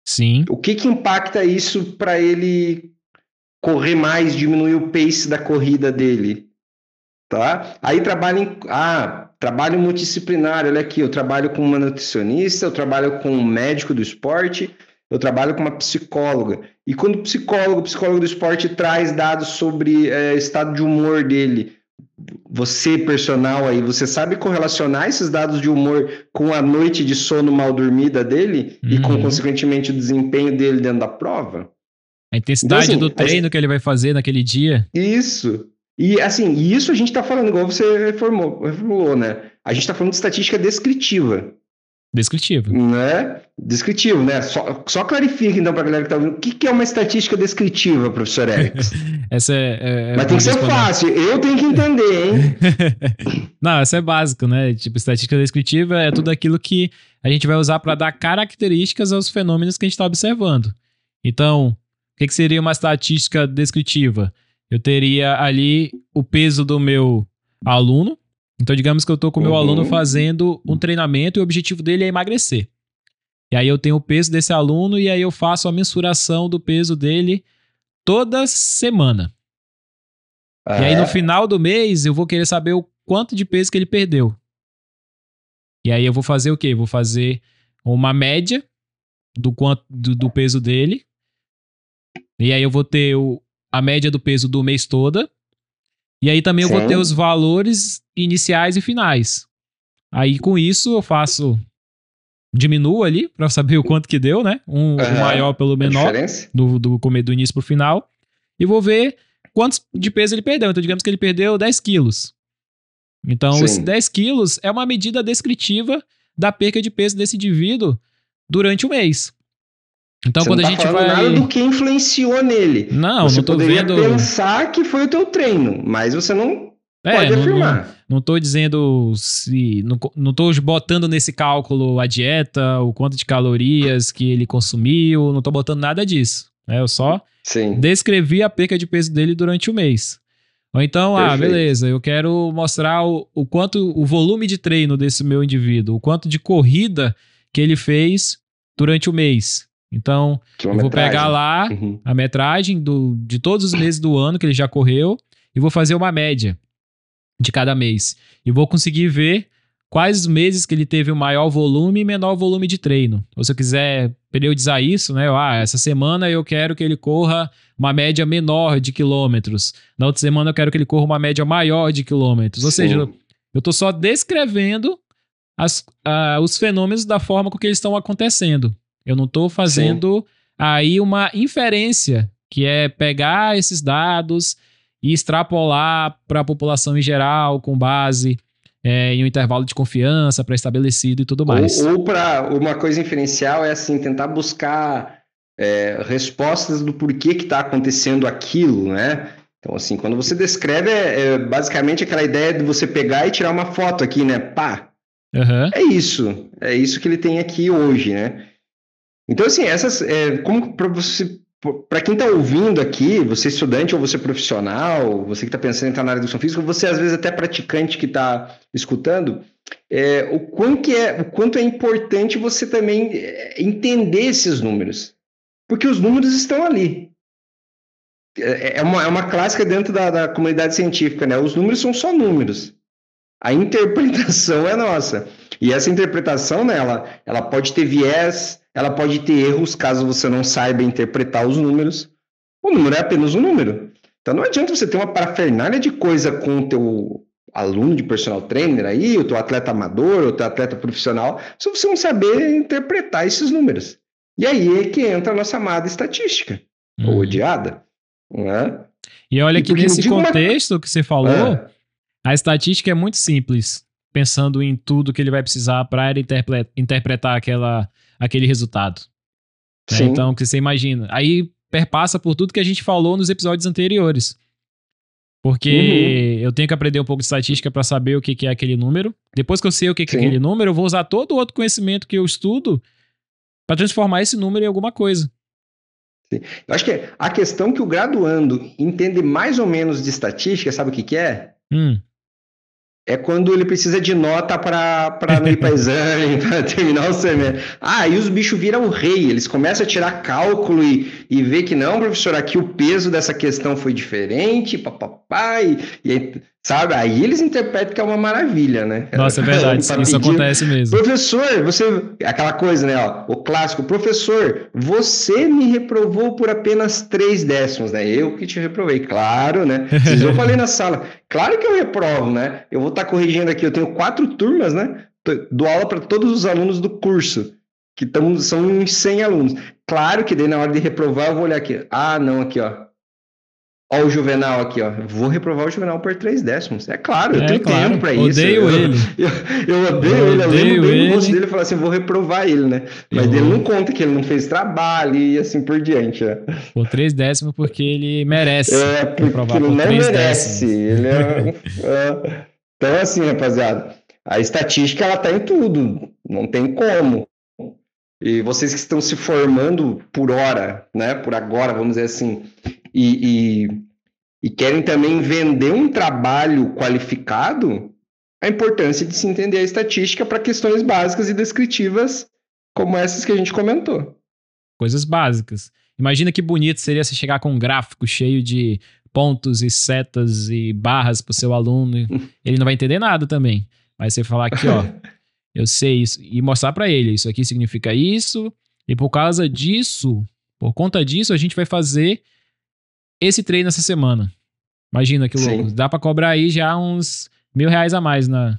Sim. O que, que impacta isso para ele correr mais, diminuir o pace da corrida dele, tá? Aí trabalho em, ah, trabalho multidisciplinar, olha aqui, eu trabalho com uma nutricionista, eu trabalho com um médico do esporte, eu trabalho com uma psicóloga. E quando o psicólogo, o psicólogo do esporte traz dados sobre é, estado de humor dele, você, personal aí, você sabe correlacionar esses dados de humor com a noite de sono mal dormida dele uhum. e com, uhum. consequentemente, o desempenho dele dentro da prova? A intensidade então, assim, do treino que ele vai fazer naquele dia. Isso. E assim, isso a gente está falando, igual você reformou, reformulou, né? A gente está falando de estatística descritiva. Descritivo. Né? Descritivo, né? Só, só clarifica então para a galera que está ouvindo. O que, que, é uma estatística descritiva, professor Eric? essa é, é, é Mas tem que ser fácil, eu tenho que entender, hein? Não, essa é básico, né? Tipo, estatística descritiva é tudo aquilo que a gente vai usar para dar características aos fenômenos que a gente está observando. Então, que, que seria uma estatística descritiva? Eu teria ali o peso do meu aluno, então, digamos que eu estou com o meu uhum. aluno fazendo um treinamento e o objetivo dele é emagrecer. E aí eu tenho o peso desse aluno e aí eu faço a mensuração do peso dele toda semana. E aí no é? final do mês eu vou querer saber o quanto de peso que ele perdeu. E aí eu vou fazer o quê? Vou fazer uma média do quanto do, do peso dele. E aí eu vou ter o, a média do peso do mês toda. E aí também Sim. eu vou ter os valores iniciais e finais. Aí com isso eu faço diminuo ali para saber o quanto que deu, né? Um, uhum. um maior pelo menor do, do, do início pro final. E vou ver quantos de peso ele perdeu. Então digamos que ele perdeu 10 quilos. Então Sim. os 10 quilos é uma medida descritiva da perca de peso desse indivíduo durante o mês. Então, você quando não a tá gente vai. nada do que influenciou nele. Não, você não tô poderia vendo. pensar que foi o teu treino, mas você não é, pode não, afirmar. Não, não tô dizendo se. Não, não tô botando nesse cálculo a dieta, o quanto de calorias que ele consumiu, não tô botando nada disso. Né? Eu só Sim. descrevi a perca de peso dele durante o mês. Ou então, ah, Perfeito. ah, beleza, eu quero mostrar o, o quanto, o volume de treino desse meu indivíduo, o quanto de corrida que ele fez durante o mês. Então, eu vou pegar lá uhum. a metragem do, de todos os meses do ano que ele já correu e vou fazer uma média de cada mês. E vou conseguir ver quais os meses que ele teve o maior volume e menor volume de treino. Ou se eu quiser periodizar isso, né? Ah, essa semana eu quero que ele corra uma média menor de quilômetros. Na outra semana eu quero que ele corra uma média maior de quilômetros. Ou Sim. seja, eu estou só descrevendo as, uh, os fenômenos da forma com que eles estão acontecendo. Eu não estou fazendo Sim. aí uma inferência, que é pegar esses dados e extrapolar para a população em geral, com base é, em um intervalo de confiança pré-estabelecido e tudo mais. Ou, ou para uma coisa inferencial é assim, tentar buscar é, respostas do porquê que está acontecendo aquilo, né? Então, assim, quando você descreve, é, é, basicamente aquela ideia de você pegar e tirar uma foto aqui, né? Pá! Uhum. É isso. É isso que ele tem aqui hoje, né? Então, assim, essas. É, como para você. Para quem está ouvindo aqui, você estudante ou você profissional, você que está pensando em entrar na área de educação física, você às vezes até praticante que está escutando, é, o, quanto é, o quanto é importante você também é, entender esses números. Porque os números estão ali. É, é, uma, é uma clássica dentro da, da comunidade científica, né? Os números são só números. A interpretação é nossa. E essa interpretação, né, ela, ela pode ter viés, ela pode ter erros caso você não saiba interpretar os números. O número é apenas um número. Então não adianta você ter uma parafernália de coisa com o teu aluno de personal trainer aí, o teu atleta amador, o teu atleta profissional, se você não saber interpretar esses números. E aí é que entra a nossa amada estatística, ou uhum. odiada. Né? E olha que nesse contexto uma... que você falou, é. a estatística é muito simples, pensando em tudo que ele vai precisar para interpretar aquela aquele resultado. Né? Então, que você imagina. Aí perpassa por tudo que a gente falou nos episódios anteriores. Porque uhum. eu tenho que aprender um pouco de estatística para saber o que, que é aquele número. Depois que eu sei o que, que é aquele número, eu vou usar todo o outro conhecimento que eu estudo para transformar esse número em alguma coisa. Sim. Eu acho que a questão que o graduando entende mais ou menos de estatística, sabe o que, que é? Hum é quando ele precisa de nota para não ir para exame, para terminar o semestre. Ah, e os bichos viram o rei, eles começam a tirar cálculo e, e ver que não, professor, aqui o peso dessa questão foi diferente, papapá, e, e aí, Sabe? Aí eles interpretam que é uma maravilha, né? Nossa, é verdade. Tá isso pedindo, acontece mesmo. Professor, você. Aquela coisa, né? Ó, o clássico, professor, você me reprovou por apenas três décimos, né? Eu que te reprovei, claro, né? Eu falei na sala, claro que eu reprovo, né? Eu vou estar tá corrigindo aqui, eu tenho quatro turmas, né? Dou aula para todos os alunos do curso, que tamo, são uns 100 alunos. Claro que daí na hora de reprovar eu vou olhar aqui. Ah, não, aqui, ó. Ó o Juvenal aqui, ó. Vou reprovar o Juvenal por três décimos. É claro, eu é, tenho claro. tempo para isso. Odeio eu, ele. Eu, eu, odeio eu ele. Eu lembro bem do rosto dele e falar assim, vou reprovar ele, né? Mas ele não conta que ele não fez trabalho e assim por diante. Né? Por três décimos porque ele merece. É, porque ele por não merece. Décimos. Ele é, é... Então assim, rapaziada, a estatística ela tá em tudo. Não tem como. E vocês que estão se formando por hora, né? Por agora, vamos dizer assim, e, e, e querem também vender um trabalho qualificado, a importância de se entender a estatística para questões básicas e descritivas como essas que a gente comentou. Coisas básicas. Imagina que bonito seria se chegar com um gráfico cheio de pontos e setas e barras para o seu aluno. Ele não vai entender nada também. Mas você falar aqui, ó, eu sei isso, e mostrar para ele, isso aqui significa isso, e por causa disso, por conta disso, a gente vai fazer esse treino essa semana. Imagina que louco. Sim. Dá para cobrar aí já uns mil reais a mais na.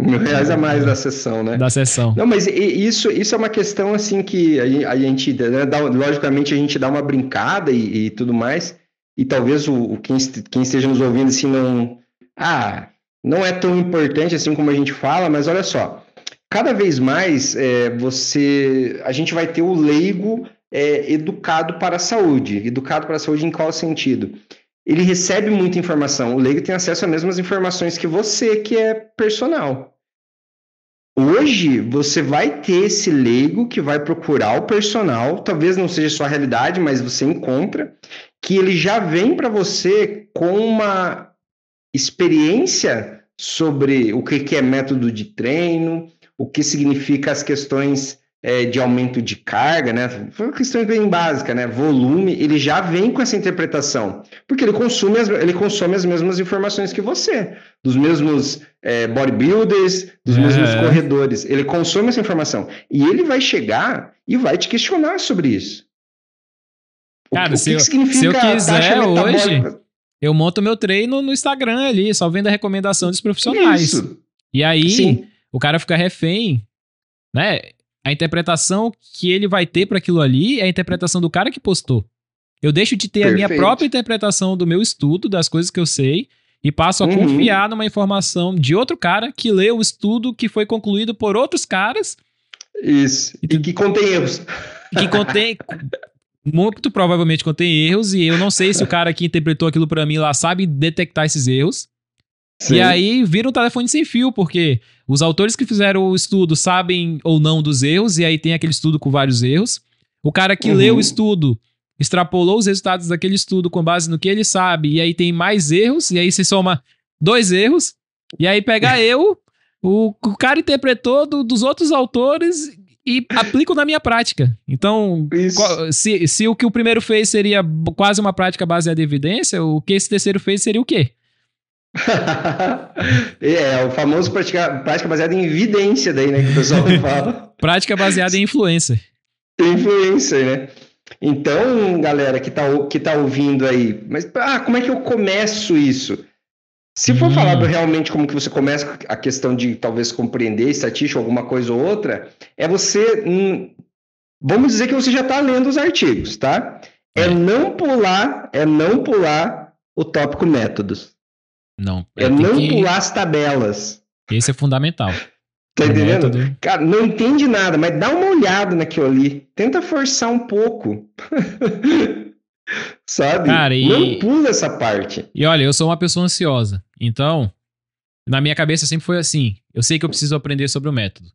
Mil reais a mais da sessão, né? Da sessão. Não, mas isso, isso é uma questão assim que a, gente, né, dá, logicamente, a gente dá uma brincada e, e tudo mais. E talvez o, o quem, quem esteja nos ouvindo assim não. Ah, não é tão importante assim como a gente fala, mas olha só. Cada vez mais é, você, a gente vai ter o leigo é, educado para a saúde. Educado para a saúde em qual sentido? Ele recebe muita informação. O leigo tem acesso às mesmas informações que você, que é personal. Hoje, você vai ter esse leigo que vai procurar o personal, talvez não seja sua realidade, mas você encontra, que ele já vem para você com uma experiência sobre o que é método de treino, o que significa as questões é, de aumento de carga, né? Foi uma questão bem básica, né? Volume, ele já vem com essa interpretação, porque ele consome as, ele consome as mesmas informações que você, dos mesmos é, bodybuilders, dos é. mesmos corredores. Ele consome essa informação e ele vai chegar e vai te questionar sobre isso. Cara, o, se, que eu, se eu quiser hoje, eu monto meu treino no Instagram ali, só vendo a recomendação dos profissionais. Isso. E aí, Sim. o cara fica refém, né? A interpretação que ele vai ter para aquilo ali é a interpretação do cara que postou. Eu deixo de ter Perfeito. a minha própria interpretação do meu estudo, das coisas que eu sei, e passo a uhum. confiar numa informação de outro cara que leu o estudo que foi concluído por outros caras. Isso. E, e que contém erros. Que contém. muito provavelmente contém erros, e eu não sei se o cara que interpretou aquilo para mim lá sabe detectar esses erros. Sim. E aí vira um telefone sem fio, porque os autores que fizeram o estudo sabem ou não dos erros, e aí tem aquele estudo com vários erros. O cara que uhum. leu o estudo extrapolou os resultados daquele estudo com base no que ele sabe, e aí tem mais erros, e aí se soma dois erros, e aí pega eu, o, o cara interpretou do, dos outros autores e aplico na minha prática. Então, se, se o que o primeiro fez seria quase uma prática baseada em evidência, o que esse terceiro fez seria o quê? é, o famoso prática, prática baseada em evidência daí, né, que o pessoal fala. prática baseada em influência. Influência, né? Então, galera que tá, que tá ouvindo aí, mas ah, como é que eu começo isso? Se for hum. falado realmente como que você começa a questão de talvez compreender estatística, alguma coisa ou outra, é você. Hum, vamos dizer que você já está lendo os artigos, tá? É, é não pular, é não pular o tópico métodos. Não. É, é não que... pular as tabelas. Esse é fundamental. Tá entendendo? Método... Cara, não entende nada, mas dá uma olhada naquilo ali. Tenta forçar um pouco. Sabe? Cara, e... Não pula essa parte. E olha, eu sou uma pessoa ansiosa. Então, na minha cabeça sempre foi assim. Eu sei que eu preciso aprender sobre o método.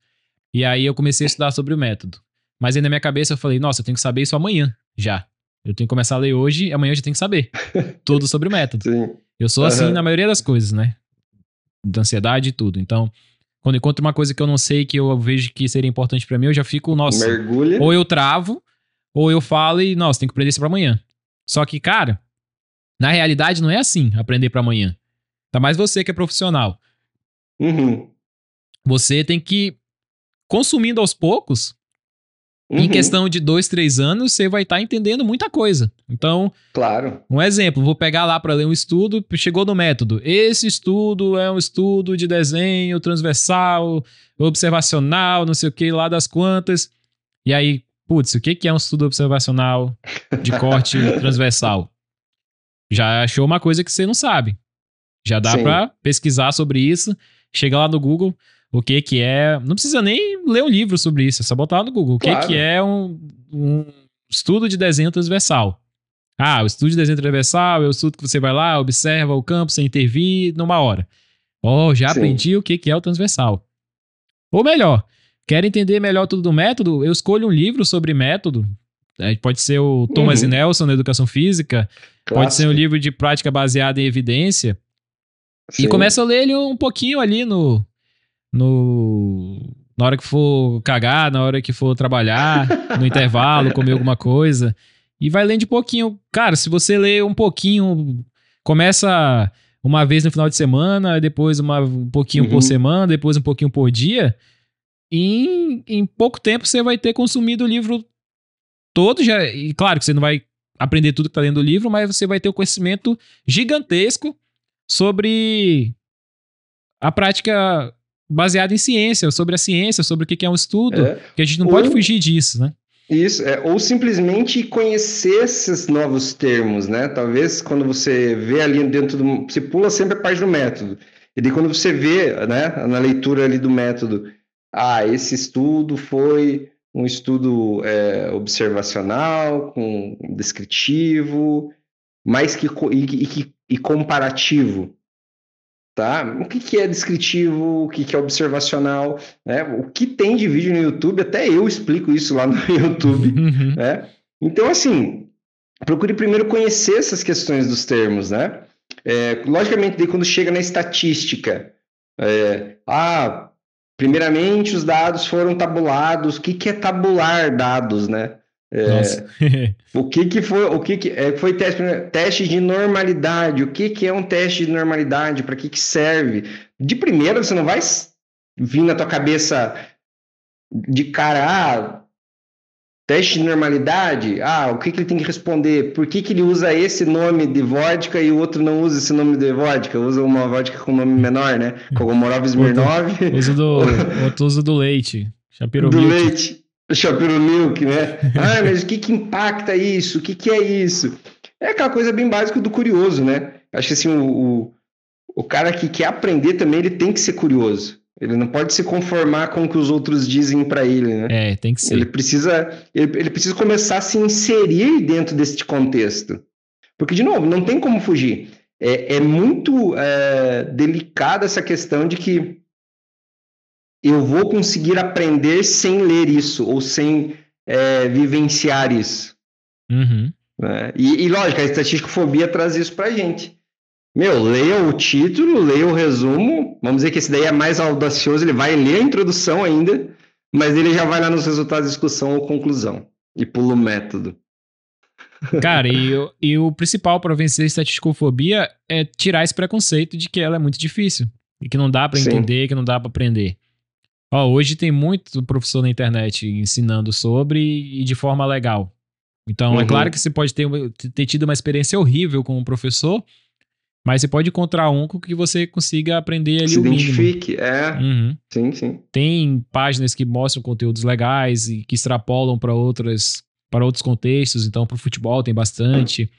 E aí eu comecei a estudar sobre o método. Mas aí na minha cabeça eu falei, nossa, eu tenho que saber isso amanhã, já. Eu tenho que começar a ler hoje, amanhã eu já tenho que saber. tudo sobre o método. Sim. Eu sou assim uhum. na maioria das coisas, né? Da ansiedade e tudo. Então, quando eu encontro uma coisa que eu não sei, que eu vejo que seria importante para mim, eu já fico, nossa. Mergulha. Ou eu travo, ou eu falo e, nossa, tem que aprender isso pra amanhã. Só que, cara, na realidade não é assim aprender para amanhã. Tá mais você que é profissional. Uhum. Você tem que, consumindo aos poucos, em Uhum. questão de dois, três anos, você vai estar entendendo muita coisa. Então, Claro. um exemplo, vou pegar lá para ler um estudo, chegou no método. Esse estudo é um estudo de desenho transversal, observacional, não sei o que, lá das quantas. E aí, putz, o que que é um estudo observacional de corte transversal? Já achou uma coisa que você não sabe. Já dá para pesquisar sobre isso. Chega lá no Google, o que que é. Não precisa nem ler um livro sobre isso, é só botar lá no Google. O que que é um, um estudo de desenho transversal? Ah, o estudo de desenho transversal é o estudo que você vai lá, observa o campo sem intervir numa hora. Oh, já Sim. aprendi o que que é o transversal. Ou melhor, quero entender melhor tudo do método? Eu escolho um livro sobre método. É, Pode ser o Thomas Uhum. e Nelson na Educação Física, pode ser um livro de prática baseada em evidência. E Sim. começa a ler ele um pouquinho ali no, no. Na hora que for cagar, na hora que for trabalhar, no intervalo, comer alguma coisa. E vai lendo de pouquinho. Cara, se você ler um pouquinho, começa uma vez no final de semana, depois uma, um pouquinho Uhum. por semana, depois um pouquinho por dia. Em, em pouco tempo você vai ter consumido o livro todo. Já, e claro que você não vai aprender tudo que tá dentro do livro, mas você vai ter um conhecimento gigantesco sobre a prática baseada em ciência, sobre a ciência, sobre o que é um estudo, É. que a gente não Ou- pode fugir disso, né? Isso, é, ou simplesmente conhecer esses novos termos, né? Talvez quando você vê ali dentro do. Você pula sempre a parte do método. E daí quando você vê, né, na leitura ali do método, ah, esse estudo foi um estudo é, observacional, com descritivo, mais que, e, e que- e comparativo. Tá? O que, que é descritivo, o que, que é observacional, né? O que tem de vídeo no YouTube, até eu explico isso lá no YouTube, Uhum. né? Então, assim, procure primeiro conhecer essas questões dos termos, né? É, logicamente, daí quando chega na estatística, é, ah, primeiramente os dados foram tabulados, o que, que é tabular dados, né? É, o que que foi, o que que é, foi teste, teste de normalidade? O que que é um teste de normalidade? Para que que serve? De primeira você não vai vir na tua cabeça de cara, ah, teste de normalidade? Ah, o que que ele tem que responder? Por que que ele usa esse nome de vodka e o outro não usa esse nome de vodka? Usa uma vodka com nome menor, né? Kogomorov Smirnov, uso do, outro uso do leite. Chapiro do leite, Shapiro Milk, né? Ah, mas o que que impacta isso? O que que é isso? É aquela coisa bem básica do curioso, né? Acho que assim, o, o, o cara que quer aprender também, ele tem que ser curioso. Ele não pode se conformar com o que os outros dizem para ele, né? É, tem que Ele ser. precisa, ele, ele precisa começar a se inserir dentro deste contexto. Porque, de novo, não tem como fugir. É, é muito é, delicada essa questão de que eu vou conseguir aprender sem ler isso, ou sem é, vivenciar isso. Uhum. né? E, e, lógico, a estatísticofobia traz isso pra gente. Meu, leia o título, leia o resumo. Vamos dizer que esse daí é mais audacioso, ele vai ler a introdução ainda, mas ele já vai lá nos resultados de discussão ou conclusão. E pula o método. Cara, e, o- e o principal para vencer a estatisticofobia é tirar esse preconceito de que ela é muito difícil. E que não dá pra Sim. entender, que não dá pra aprender. Ó, hoje tem muito professor na internet ensinando sobre e de forma legal. Então, é Uhum. claro que você pode ter, ter tido uma experiência horrível com um professor, mas você pode encontrar um com que você consiga aprender ali Se o mínimo. identifique, é, Uhum. sim, sim. Tem páginas que mostram conteúdos legais e que extrapolam para outras para outros contextos, então para o futebol tem bastante.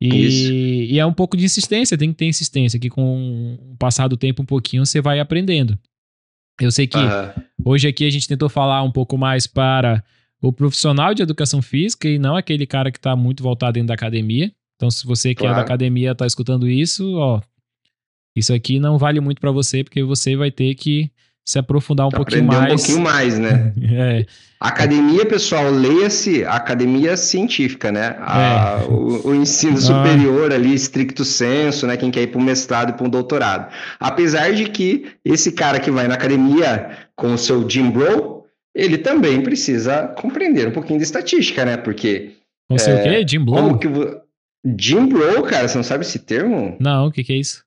E, e é um pouco de insistência, tem que ter insistência, que com o passar do tempo um pouquinho você vai aprendendo. Eu sei que Aham. hoje aqui a gente tentou falar um pouco mais para o profissional de educação física e não aquele cara que está muito voltado dentro da academia. Então, se você que é da Claro. academia está escutando isso, ó, isso aqui não vale muito para você, porque você vai ter que se aprofundar um pouquinho Aprender mais. um pouquinho mais, né? É, Academia, pessoal, leia-se academia científica, né? A- É. o, o ensino Ah. superior ali, estricto senso, né? Quem quer ir para um mestrado e para um doutorado. Apesar de que esse cara que vai na academia com o seu Jim Bro, ele também precisa compreender um pouquinho de estatística, né? Porque não sei o quê? Jim Blow? como que... vo- Jim Bro, cara, você não sabe esse termo? Não, o que, que é isso?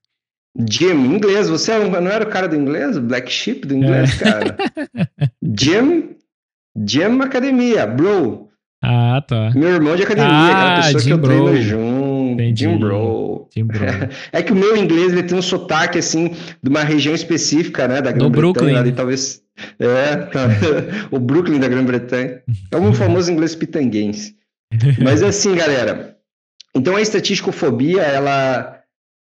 Gym, inglês. Você é não era o cara do inglês? Black Sheep do inglês, é. cara? Gym, Gym Academia, bro. Ah, tá. Meu irmão de academia, ah, aquela pessoa que eu bro. treino junto. Entendi. Jim Bro. Jim Bro. é que o meu inglês ele tem um sotaque, assim, de uma região específica, né? Da Grã-Bretanha. Ali, talvez. É, tá. o Brooklyn da Grã-Bretanha. É o famoso inglês pitanguense. Mas assim, galera. Então a estatísticofobia, ela.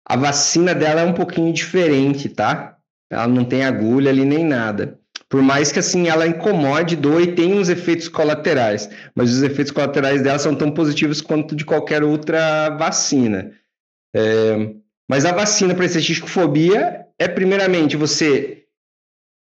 A vacina dela é um pouquinho diferente, tá? Ela não tem agulha ali nem nada. Por mais que assim ela incomode, doa e tenha uns efeitos colaterais, mas os efeitos colaterais dela são tão positivos quanto de qualquer outra vacina. É, mas a vacina para estatísticofobia é primeiramente você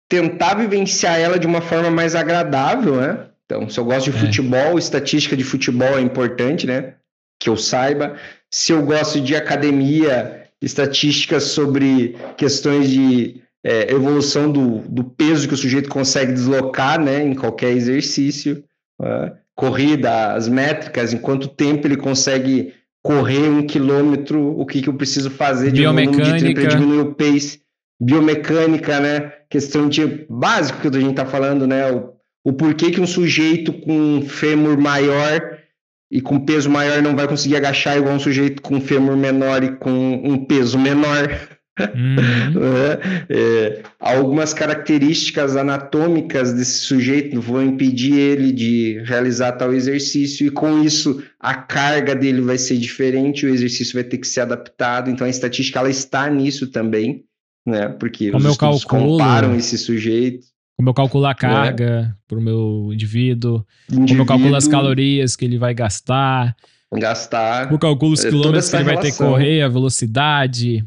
tentar vivenciar ela de uma forma mais agradável, né? Então, se eu gosto de é. futebol, estatística de futebol é importante, né? Que eu saiba. Se eu gosto de academia, estatísticas sobre questões de é, evolução do, do peso que o sujeito consegue deslocar né, em qualquer exercício, é, corrida, as métricas, em quanto tempo ele consegue correr um quilômetro, o que, que eu preciso fazer de volume para diminuir o pace, biomecânica, né? Questão de básico que a gente está falando, né? O, o porquê que um sujeito com um fêmur maior e com peso maior não vai conseguir agachar igual um sujeito com fêmur menor e com um peso menor. Uhum. é, algumas características anatômicas desse sujeito vão impedir ele de realizar tal exercício, e com isso a carga dele vai ser diferente, o exercício vai ter que ser adaptado. Então a estatística ela está nisso também, né? Porque como os eu comparam esse sujeito. Como eu calculo a carga é. para o meu indivíduo, indivíduo, como eu calculo as calorias que ele vai gastar. Gastar. Eu calculo os é, quilômetros que ele vai ter que correr, a velocidade.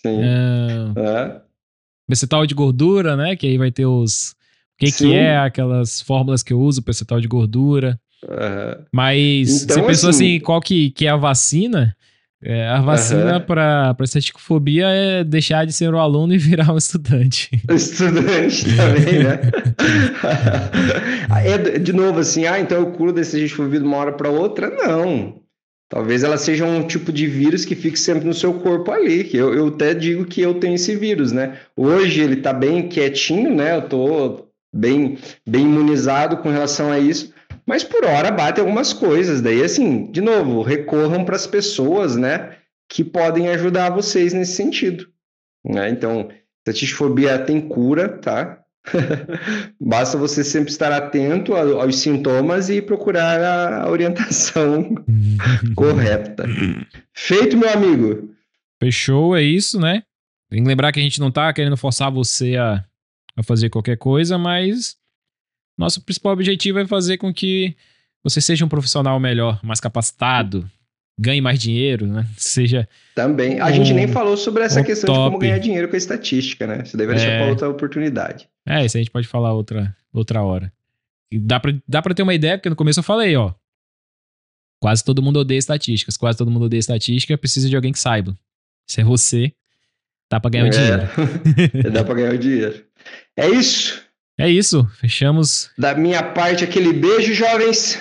Sim. É, é. Percentual de gordura, né? Que aí vai ter os. O que, que é aquelas fórmulas que eu uso, percentual de gordura. Uhum. Mas então, você pensou assim, assim, qual que, que é a vacina? É, a vacina uhum. para estaticofobia é deixar de ser um aluno e virar um estudante. Estudante também, né? é, de novo, assim, ah, então eu curo desse estaticofobia de uma hora para outra? Não. Talvez ela seja um tipo de vírus que fique sempre no seu corpo ali. Eu, eu até digo que eu tenho esse vírus, né? Hoje ele tá bem quietinho, né? Eu tô bem, bem imunizado com relação a isso. Mas por hora bate algumas coisas. Daí, assim, de novo, recorram para as pessoas, né? Que podem ajudar vocês nesse sentido. Né? Então, estatifobia tem cura, tá? Basta você sempre estar atento aos sintomas e procurar a orientação correta. Feito, meu amigo. Fechou, é isso, né? Tem que lembrar que a gente não tá querendo forçar você a, a fazer qualquer coisa, mas nosso principal objetivo é fazer com que você seja um profissional melhor, mais capacitado, ganhe mais dinheiro, né? Seja. Também. A um, gente nem falou sobre essa questão top. de como ganhar dinheiro com a estatística, né? Você deve deixar é... para outra oportunidade. É, isso a gente pode falar outra, outra hora. E dá pra, dá pra ter uma ideia, porque no começo eu falei, ó. Quase todo mundo odeia estatísticas. Quase todo mundo odeia estatística. Precisa de alguém que saiba. Se é você, dá pra ganhar é. o dinheiro. dá pra ganhar o dinheiro. É isso. É isso. Fechamos. Da minha parte, aquele beijo, jovens.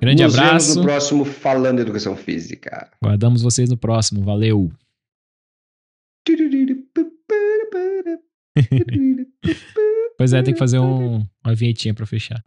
Grande Nos abraço. Nos vemos no próximo Falando Educação Física. Guardamos vocês no próximo. Valeu. pois é, tem que fazer um, uma vinhetinha para fechar.